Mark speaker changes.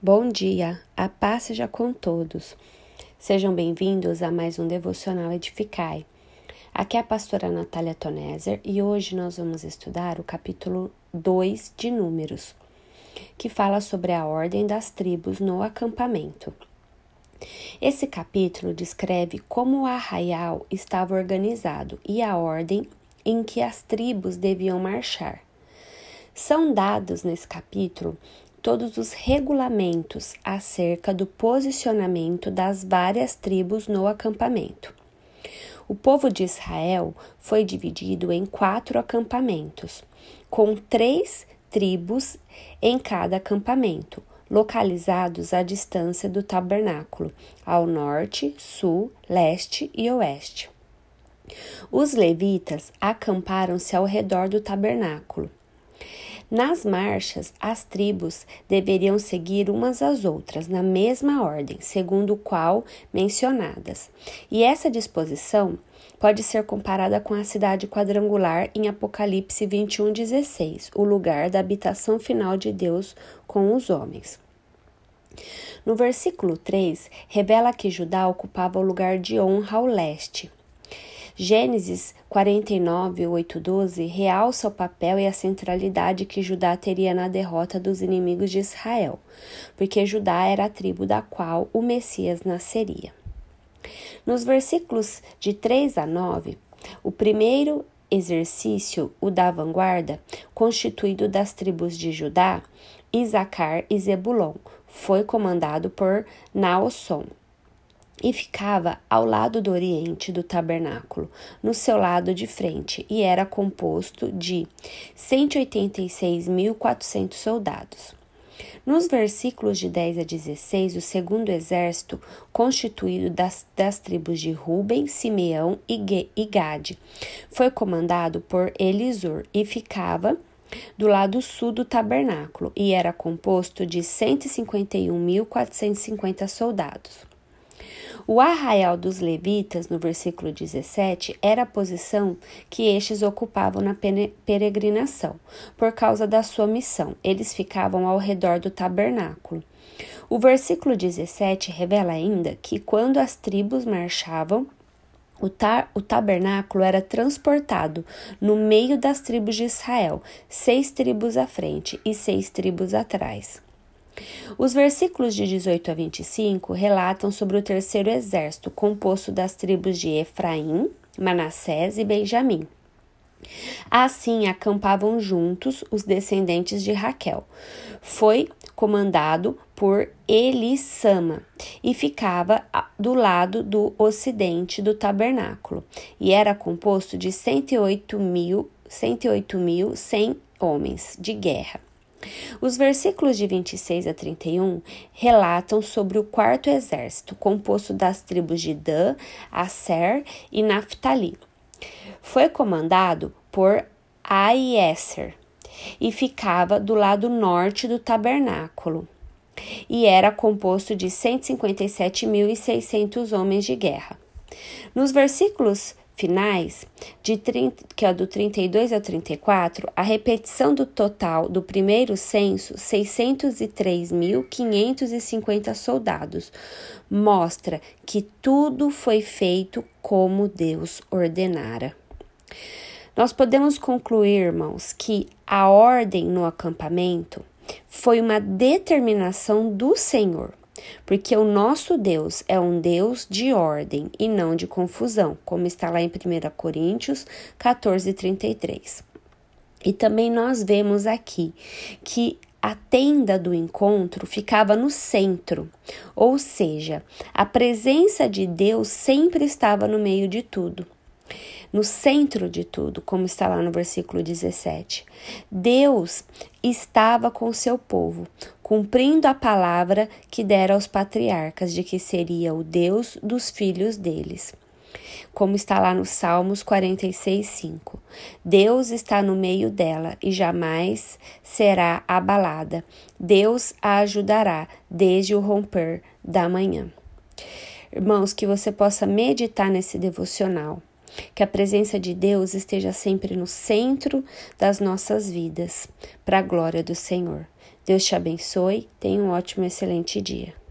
Speaker 1: Bom dia, a paz seja com todos. Sejam bem-vindos a mais um Devocional Edificai. Aqui é a pastora Natália Toneser e hoje nós vamos estudar o capítulo 2 de Números, que fala sobre a ordem das tribos no acampamento. Esse capítulo descreve como o arraial estava organizado e a ordem em que as tribos deviam marchar. São dados nesse capítulo todos os regulamentos acerca do posicionamento das várias tribos no acampamento. O povo de Israel foi dividido em quatro acampamentos, com três tribos em cada acampamento, localizados à distância do tabernáculo, ao norte, sul, leste e oeste. Os levitas acamparam-se ao redor do tabernáculo. Nas marchas, as tribos deveriam seguir umas às outras, na mesma ordem, segundo o qual mencionadas. E essa disposição pode ser comparada com a cidade quadrangular em Apocalipse 21:16, o lugar da habitação final de Deus com os homens. No versículo 3, revela que Judá ocupava o lugar de honra ao leste. Gênesis 49, 8, 12 realça o papel e a centralidade que Judá teria na derrota dos inimigos de Israel, porque Judá era a tribo da qual o Messias nasceria. Nos versículos de 3 a 9, o primeiro exercício, o da vanguarda, constituído das tribos de Judá, Isacar e Zebulon, foi comandado por Naosson, e ficava ao lado do oriente do tabernáculo, no seu lado de frente, e era composto de 186.400 soldados. Nos versículos de 10 a 16, o segundo exército, constituído das, das tribos de Ruben, Simeão e Gade, foi comandado por Elisur e ficava do lado sul do tabernáculo e era composto de 151.450 soldados. O arraial dos levitas, no versículo 17, era a posição que estes ocupavam na peregrinação, por causa da sua missão. Eles ficavam ao redor do tabernáculo. O versículo 17 revela ainda que quando as tribos marchavam, o, tar, o, tabernáculo era transportado no meio das tribos de Israel, seis tribos à frente e seis tribos atrás. Os versículos de 18 a 25 relatam sobre o terceiro exército, composto das tribos de Efraim, Manassés e Benjamim. Assim acampavam juntos os descendentes de Raquel. Foi comandado por Elisama e ficava do lado do ocidente do tabernáculo e era composto de 108 mil, 108 mil 100 homens de guerra. Os versículos de 26 a 31 relatam sobre o quarto exército, composto das tribos de Dan, Aser e Naphtali. Foi comandado por Aieser e ficava do lado norte do tabernáculo e era composto de 157.600 homens de guerra. Nos versículos finais, de 30, que é do 32 ao 34, a repetição do total do primeiro censo, 603.550 soldados, mostra que tudo foi feito como Deus ordenara. Nós podemos concluir, irmãos, que a ordem no acampamento foi uma determinação do Senhor porque o nosso Deus é um Deus de ordem e não de confusão, como está lá em 1 Coríntios 14, 33. E também nós vemos aqui que a tenda do encontro ficava no centro, ou seja, a presença de Deus sempre estava no meio de tudo no centro de tudo, como está lá no versículo 17. Deus estava com seu povo, cumprindo a palavra que dera aos patriarcas de que seria o Deus dos filhos deles. Como está lá no Salmos 46, 5. Deus está no meio dela e jamais será abalada. Deus a ajudará desde o romper da manhã. Irmãos, que você possa meditar nesse devocional que a presença de Deus esteja sempre no centro das nossas vidas, para a glória do Senhor. Deus te abençoe, tenha um ótimo, excelente dia.